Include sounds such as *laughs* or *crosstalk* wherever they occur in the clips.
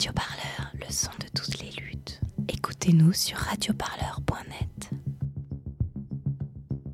Radio Parleur, le son de toutes les luttes. Écoutez-nous sur radioparleur.net.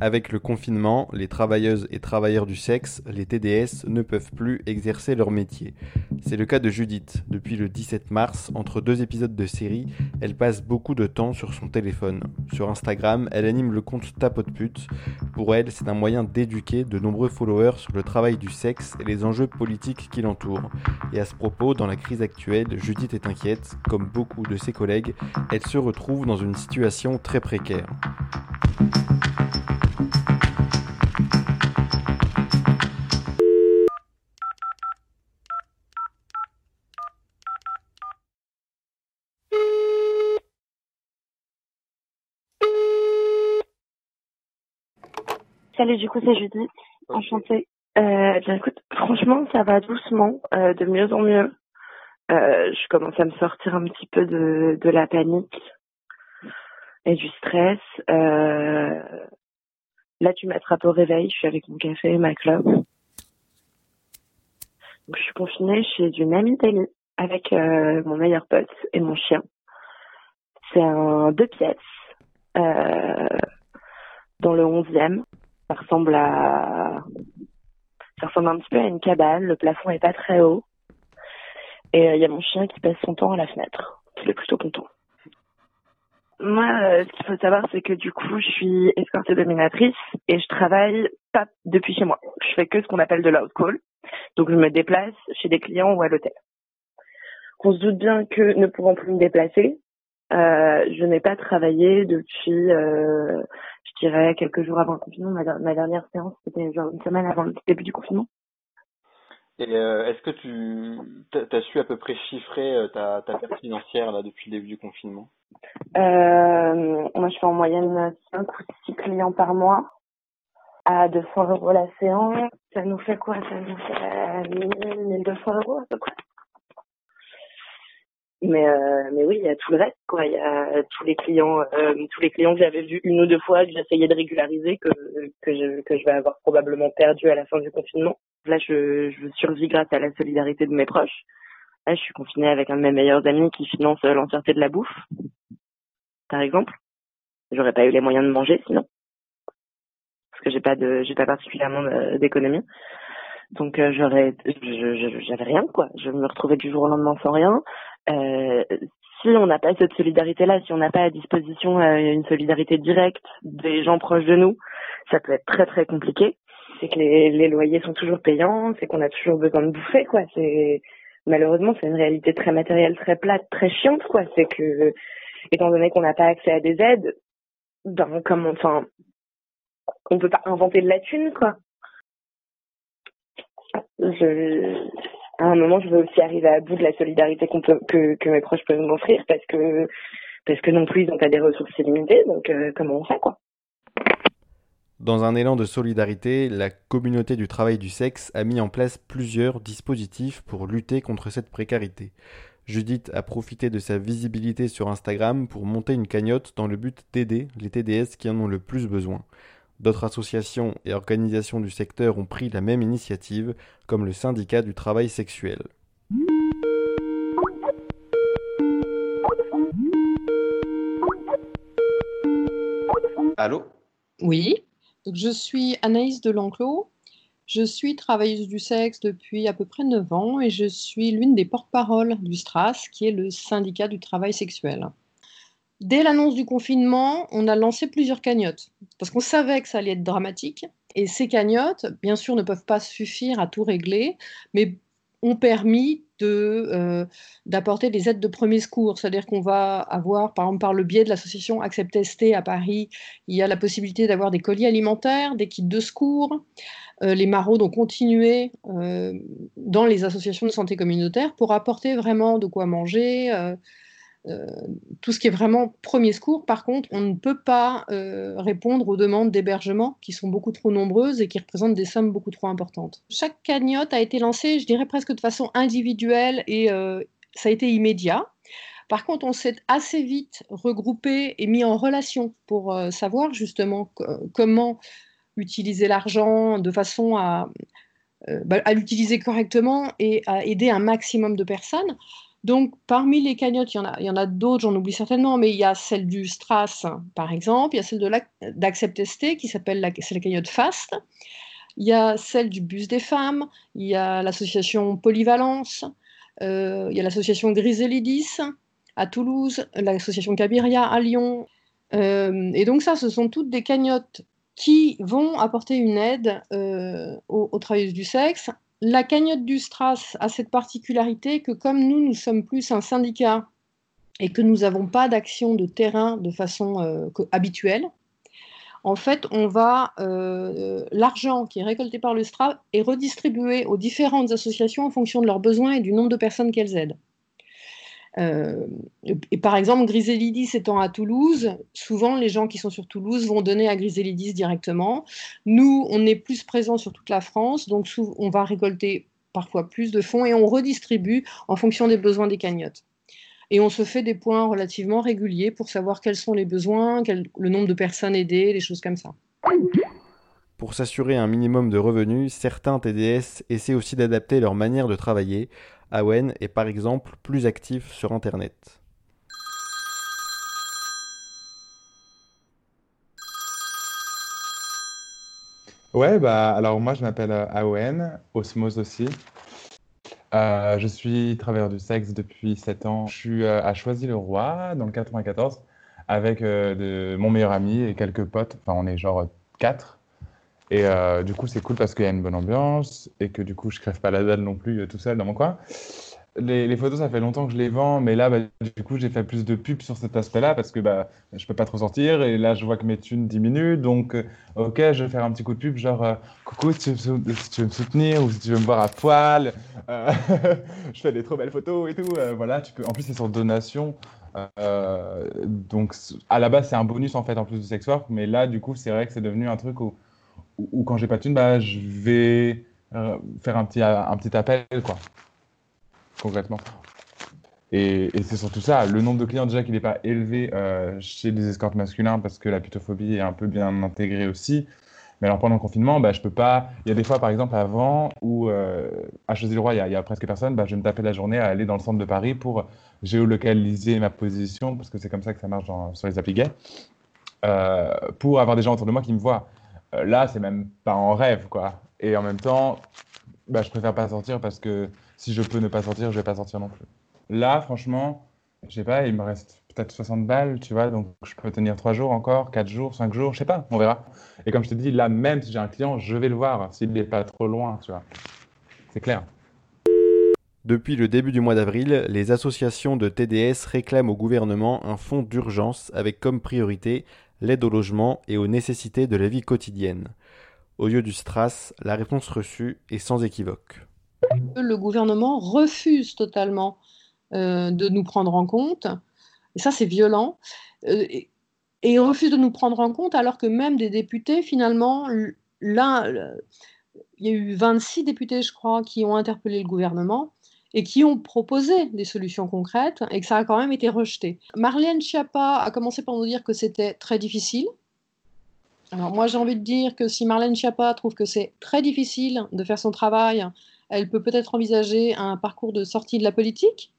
Avec le confinement, les travailleuses et travailleurs du sexe, les TDS, ne peuvent plus exercer leur métier. C'est le cas de Judith. Depuis le 17 mars, entre deux épisodes de série, elle passe beaucoup de temps sur son téléphone. Sur Instagram, elle anime le compte Tapote Pute. Pour elle, c'est un moyen d'éduquer de nombreux followers sur le travail du sexe et les enjeux politiques qui l'entourent. Et à ce propos, dans la crise actuelle, Judith est inquiète. Comme beaucoup de ses collègues, elle se retrouve dans une situation très précaire. Salut, du coup, c'est Judith. Enchantée. Euh, bien, écoute, franchement, ça va doucement, euh, de mieux en mieux. Euh, je commence à me sortir un petit peu de, de la panique et du stress. Euh, là, tu m'attrapes au réveil, je suis avec mon café et ma clope. Donc, je suis confinée chez une amie d'Ali avec mon meilleur pote et mon chien. C'est un deux pièces dans le 11e. Ça ressemble à ça ressemble un petit peu à une cabane. Le plafond est pas très haut. Et il y a mon chien qui passe son temps à la fenêtre. Il est plutôt content. Moi, euh, ce qu'il faut savoir, c'est que du coup, je suis escortée dominatrice et je travaille pas depuis chez moi. Je fais que ce qu'on appelle de l'out call. Donc, je me déplace chez des clients ou à l'hôtel. On se doute bien que ne pouvant plus me déplacer, euh, je n'ai pas travaillé depuis, euh, je dirais, quelques jours avant le confinement. Ma, ma dernière séance, c'était genre une semaine avant le début du confinement. Et euh, est-ce que tu as su à peu près chiffrer euh, ta, ta perte financière là, depuis le début du confinement? Euh, Moi, je fais en moyenne 5 ou 6 clients par mois à 200 euros la séance. Ça nous fait quoi? Ça nous fait 1000, 1200 euros à peu près. Mais euh, mais oui, il y a tout le reste quoi. Il y a tous les clients, euh, tous les clients que j'avais vus une ou deux fois que j'essayais de régulariser que que je que je vais avoir probablement perdu à la fin du confinement. Là, je je survis grâce à la solidarité de mes proches. Là, je suis confinée avec un de mes meilleurs amis qui finance l'entièreté de la bouffe, par exemple. J'aurais pas eu les moyens de manger sinon, parce que j'ai pas de j'ai pas particulièrement d'économie. Donc euh, j'aurais, j'avais rien quoi. Je me retrouvais du jour au lendemain sans rien. Euh, si on n'a pas cette solidarité-là, si on n'a pas à disposition euh, une solidarité directe des gens proches de nous, ça peut être très très compliqué. C'est que les, les loyers sont toujours payants, c'est qu'on a toujours besoin de bouffer quoi. C'est malheureusement c'est une réalité très matérielle, très plate, très chiante quoi. C'est que étant donné qu'on n'a pas accès à des aides, ben comme enfin on peut pas inventer de la thune quoi je, à un moment, je veux aussi arriver à bout de la solidarité que mes proches peuvent m'offrir parce que, parce que non plus, ils n'ont pas des ressources illimitées. Donc, euh, comment on fait, quoi? Dans un élan de solidarité, la communauté du travail du sexe a mis en place plusieurs dispositifs pour lutter contre cette précarité. Judith a profité de sa visibilité sur Instagram pour monter une cagnotte dans le but d'aider les TDS qui en ont le plus besoin. D'autres associations et organisations du secteur ont pris la même initiative, comme le syndicat du travail sexuel. Allô? Oui, Donc, je suis Anaïs Delanclos. Je suis travailleuse du sexe depuis à peu près 9 ans et je suis l'une des porte-paroles du STRAS, qui est le syndicat du travail sexuel. Dès l'annonce du confinement, on a lancé plusieurs cagnottes parce qu'on savait que ça allait être dramatique. Et ces cagnottes, bien sûr, ne peuvent pas suffire à tout régler, mais ont permis euh, d'apporter des aides de premier secours. C'est-à-dire qu'on va avoir, par exemple, par le biais de l'association Accept ST à Paris, il y a la possibilité d'avoir des colis alimentaires, des kits de secours. Euh, les maraudes ont continué euh, dans les associations de santé communautaire pour apporter vraiment de quoi manger tout ce qui est vraiment premier secours, par contre, on ne peut pas euh, répondre aux demandes d'hébergement qui sont beaucoup trop nombreuses et qui représentent des sommes beaucoup trop importantes. Chaque cagnotte a été lancée, je dirais presque de façon individuelle et euh, ça a été immédiat. Par contre, on s'est assez vite regroupé et mis en relation pour savoir justement comment utiliser l'argent de façon bah, à l'utiliser correctement et à aider un maximum de personnes. Donc, parmi les cagnottes, il y en a, d'autres, j'en oublie certainement, mais il y a celle du Stras, par exemple, il y a celle d'Accept qui s'appelle la, la cagnotte FAST, il y a celle du Bus des femmes, il y a l'association Polyvalence, euh, il y a l'association Griselidis à Toulouse, l'association Cabiria à Lyon. Euh, et donc ça, ce sont toutes des cagnottes qui vont apporter une aide euh, aux, aux, travailleuses du sexe. La cagnotte du Stras a cette particularité que comme nous, nous sommes plus un syndicat et que nous n'avons pas d'action de terrain de façon habituelle, en fait, on va euh, l'argent qui est récolté par le STRA est redistribué aux différentes associations en fonction de leurs besoins et du nombre de personnes qu'elles aident. Euh, et par exemple, Griselidis étant à Toulouse, souvent les gens qui sont sur Toulouse vont donner à Griselidis directement. Nous, on est plus présents sur toute la France, donc on va récolter parfois plus de fonds et on redistribue en fonction des besoins des cagnottes et on se fait des points relativement réguliers pour savoir quels sont les besoins, le nombre de personnes aidées, des choses comme ça. Pour s'assurer un minimum de revenus, certains TDS essaient aussi d'adapter leur manière de travailler. Awen est par exemple plus actif sur Internet. Ouais, bah alors moi je m'appelle euh, Awen, Osmose aussi. Euh, je suis travailleur du sexe depuis 7 ans. Je suis euh, à Choisy-le-Roi, dans le 94, avec euh, de, mon meilleur ami et quelques potes. Enfin, on est genre 4. Et du coup, c'est cool parce qu'il y a une bonne ambiance et que du coup, je crève pas la dalle non plus tout seul dans mon coin les, photos, ça fait longtemps que je les vends, mais là, bah, du coup, j'ai fait plus de pubs sur cet aspect-là parce que bah, je peux pas trop sortir et là, je vois que mes thunes diminuent. Donc, euh, ok, je vais faire un petit coup de pub, genre, euh, coucou, si tu, veux, me soutenir ou si tu veux me voir à poil, euh, *laughs* je fais des trop belles photos et tout. voilà, tu peux. En plus, c'est sur donation. donc, à la base, c'est un bonus en fait, en plus du sex work, mais là, du coup, c'est vrai que c'est devenu un truc où, où, quand j'ai pas de thunes, bah, je vais faire un petit, un petit appel, quoi concrètement. Et, c'est surtout ça, le nombre de clients déjà qui n'est pas élevé euh, chez les escortes masculins parce que la putophobie est un peu bien intégrée aussi. Mais alors pendant le confinement, bah, je peux pas. Il y a des fois, par exemple, avant où euh, à Choisy-le-Roi, il, y, a presque personne, bah, je vais me taper la journée à aller dans le centre de Paris pour géolocaliser ma position, parce que c'est comme ça que ça marche sur les applis gays, euh, pour avoir des gens autour de moi qui me voient. Là, c'est même pas en rêve, quoi. Et en même temps, bah, je préfère pas sortir parce que si je peux ne pas sortir, je vais pas sortir non plus. Là, franchement, je sais pas, il me reste peut-être 60 balles, tu vois, donc je peux tenir 3 jours encore, 4 jours, 5 jours, je sais pas, on verra. Et comme je te dis, là, même si j'ai un client, je vais le voir s'il n'est pas trop loin, tu vois. C'est clair. Depuis le début du mois d'avril, les associations de TDS réclament au gouvernement un fonds d'urgence avec comme priorité l'aide au logement et aux nécessités de la vie quotidienne. Au lieu du STRAS, la réponse reçue est sans équivoque. Le gouvernement refuse totalement euh, de nous prendre en compte, et ça c'est violent, euh, et, il refuse de nous prendre en compte alors que même des députés, finalement, là, il y a eu 26 députés, je crois, qui ont interpellé le gouvernement et qui ont proposé des solutions concrètes et que ça a quand même été rejeté. Marlène Schiappa a commencé par nous dire que c'était très difficile, alors moi j'ai envie de dire que si Marlène Schiappa trouve que c'est très difficile de faire son travail, elle peut peut-être envisager un parcours de sortie de la politique.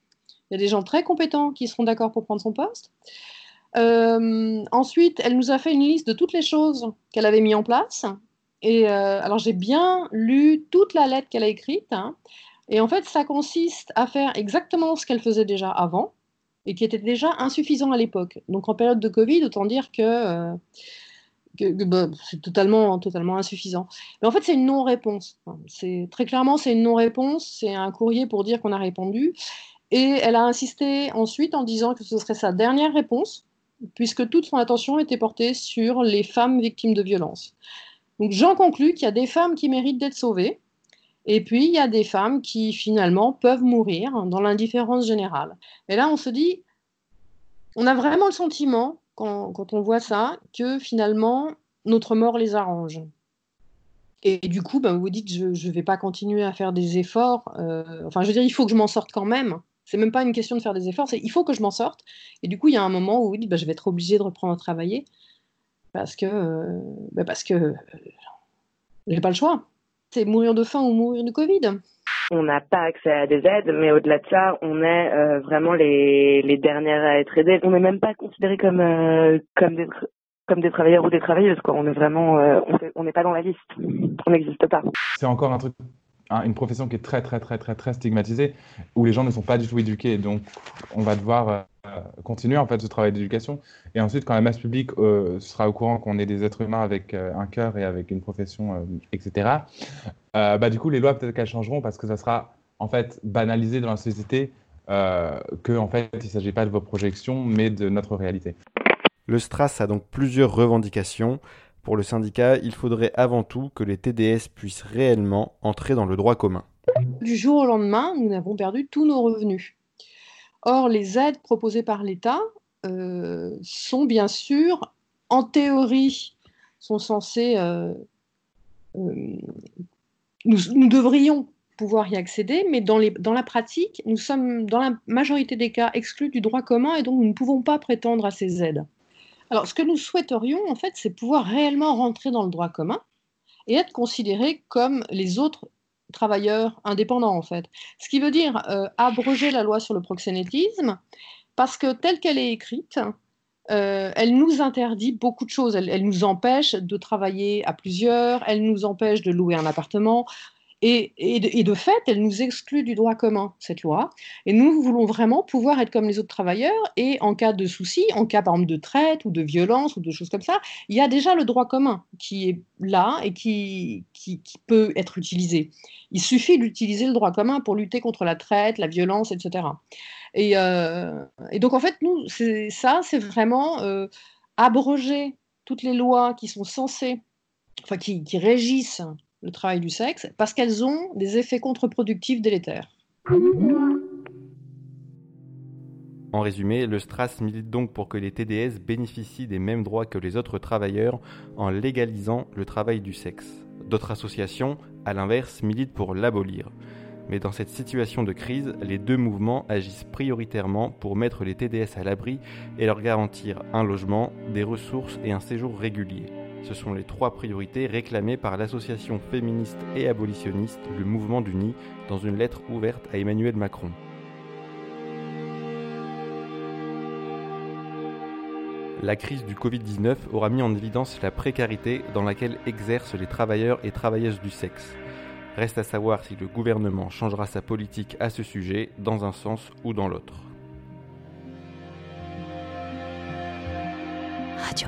Il y a des gens très compétents qui seront d'accord pour prendre son poste. Euh, ensuite, elle nous a fait une liste de toutes les choses qu'elle avait mis en place. Et euh, alors j'ai bien lu toute la lettre qu'elle a écrite. Hein. Et en fait, ça consiste à faire exactement ce qu'elle faisait déjà avant et qui était déjà insuffisant à l'époque. Donc en période de Covid, autant dire que euh, bah, c'est totalement, totalement insuffisant. Mais en fait, c'est une non-réponse. c'est très clairement, c'est une non-réponse. C'est un courrier pour dire qu'on a répondu. Et elle a insisté ensuite en disant que ce serait sa dernière réponse, puisque toute son attention était portée sur les femmes victimes de violences. Donc j'en conclus qu'il y a des femmes qui méritent d'être sauvées, et puis il y a des femmes qui finalement peuvent mourir dans l'indifférence générale. Et là, on se dit, on a vraiment le sentiment quand, on voit ça, que finalement, notre mort les arrange. Et, du coup, ben, vous vous dites, je ne vais pas continuer à faire des efforts. Euh, enfin, je veux dire, il faut que je m'en sorte quand même. C'est même pas une question de faire des efforts, c'est il faut que je m'en sorte. Et du coup, il y a un moment où vous dites, ben, je vais être obligé de reprendre à travailler parce que, euh, ben, que euh, j'ai pas le choix. C'est mourir de faim ou mourir de Covid. on n'a pas accès à des aides, mais au-delà de ça, on est euh, vraiment les, les dernières à être aidées. On n'est même pas considérés comme euh, comme des comme des travailleurs ou des travailleuses. Quoi. On est vraiment, euh, on n'est pas dans la liste. On n'existe pas. C'est encore un truc une profession qui est très, très, très, très, très stigmatisée, où les gens ne sont pas du tout éduqués. Donc, on va devoir euh, continuer en fait ce travail d'éducation. Et ensuite, quand la masse publique euh, sera au courant qu'on est des êtres humains avec euh, un cœur et avec une profession, etc., bah, du coup, les lois, peut-être qu'elles changeront parce que ça sera en fait banalisé dans la société que en fait, il ne s'agit pas de vos projections, mais de notre réalité. Le STRAS a donc plusieurs revendications. Pour le syndicat, il faudrait avant tout que les TDS puissent réellement entrer dans le droit commun. Du jour au lendemain, nous avons perdu tous nos revenus. Or, les aides proposées par l'État euh, sont bien sûr, en théorie, sont censées... Euh, euh, nous, devrions pouvoir y accéder, mais dans, dans, la pratique, nous sommes dans la majorité des cas exclus du droit commun et donc nous ne pouvons pas prétendre à ces aides. Alors, ce que nous souhaiterions, en fait, c'est pouvoir réellement rentrer dans le droit commun et être considérés comme les autres travailleurs indépendants, en fait. Ce qui veut dire euh, abroger la loi sur le proxénétisme, parce que telle qu'elle est écrite, euh, elle nous interdit beaucoup de choses. Elle, elle, nous empêche de travailler à plusieurs, elle nous empêche de louer un appartement, et, de, fait, elle nous exclut du droit commun, cette loi. Et nous voulons vraiment pouvoir être comme les autres travailleurs. Et en cas de souci, en cas par exemple de traite ou de violence ou de choses comme ça, il y a déjà le droit commun qui est là et qui, qui, peut être utilisé. Il suffit d'utiliser le droit commun pour lutter contre la traite, la violence, etc. Euh, et, donc en fait, nous, ça, c'est vraiment euh, abroger toutes les lois qui sont censées, enfin qui, qui régissent le travail du sexe, parce qu'elles ont des effets contre-productifs délétères. En résumé, le STRAS milite donc pour que les TDS bénéficient des mêmes droits que les autres travailleurs en légalisant le travail du sexe. D'autres associations, à l'inverse, militent pour l'abolir. Mais dans cette situation de crise, les deux mouvements agissent prioritairement pour mettre les TDS à l'abri et leur garantir un logement, des ressources et un séjour régulier. Ce sont les trois priorités réclamées par l'association féministe et abolitionniste Le Mouvement du Nid dans une lettre ouverte à Emmanuel Macron. La crise du Covid-19 aura mis en évidence la précarité dans laquelle exercent les travailleurs et travailleuses du sexe. Reste à savoir si le gouvernement changera sa politique à ce sujet dans un sens ou dans l'autre. Radio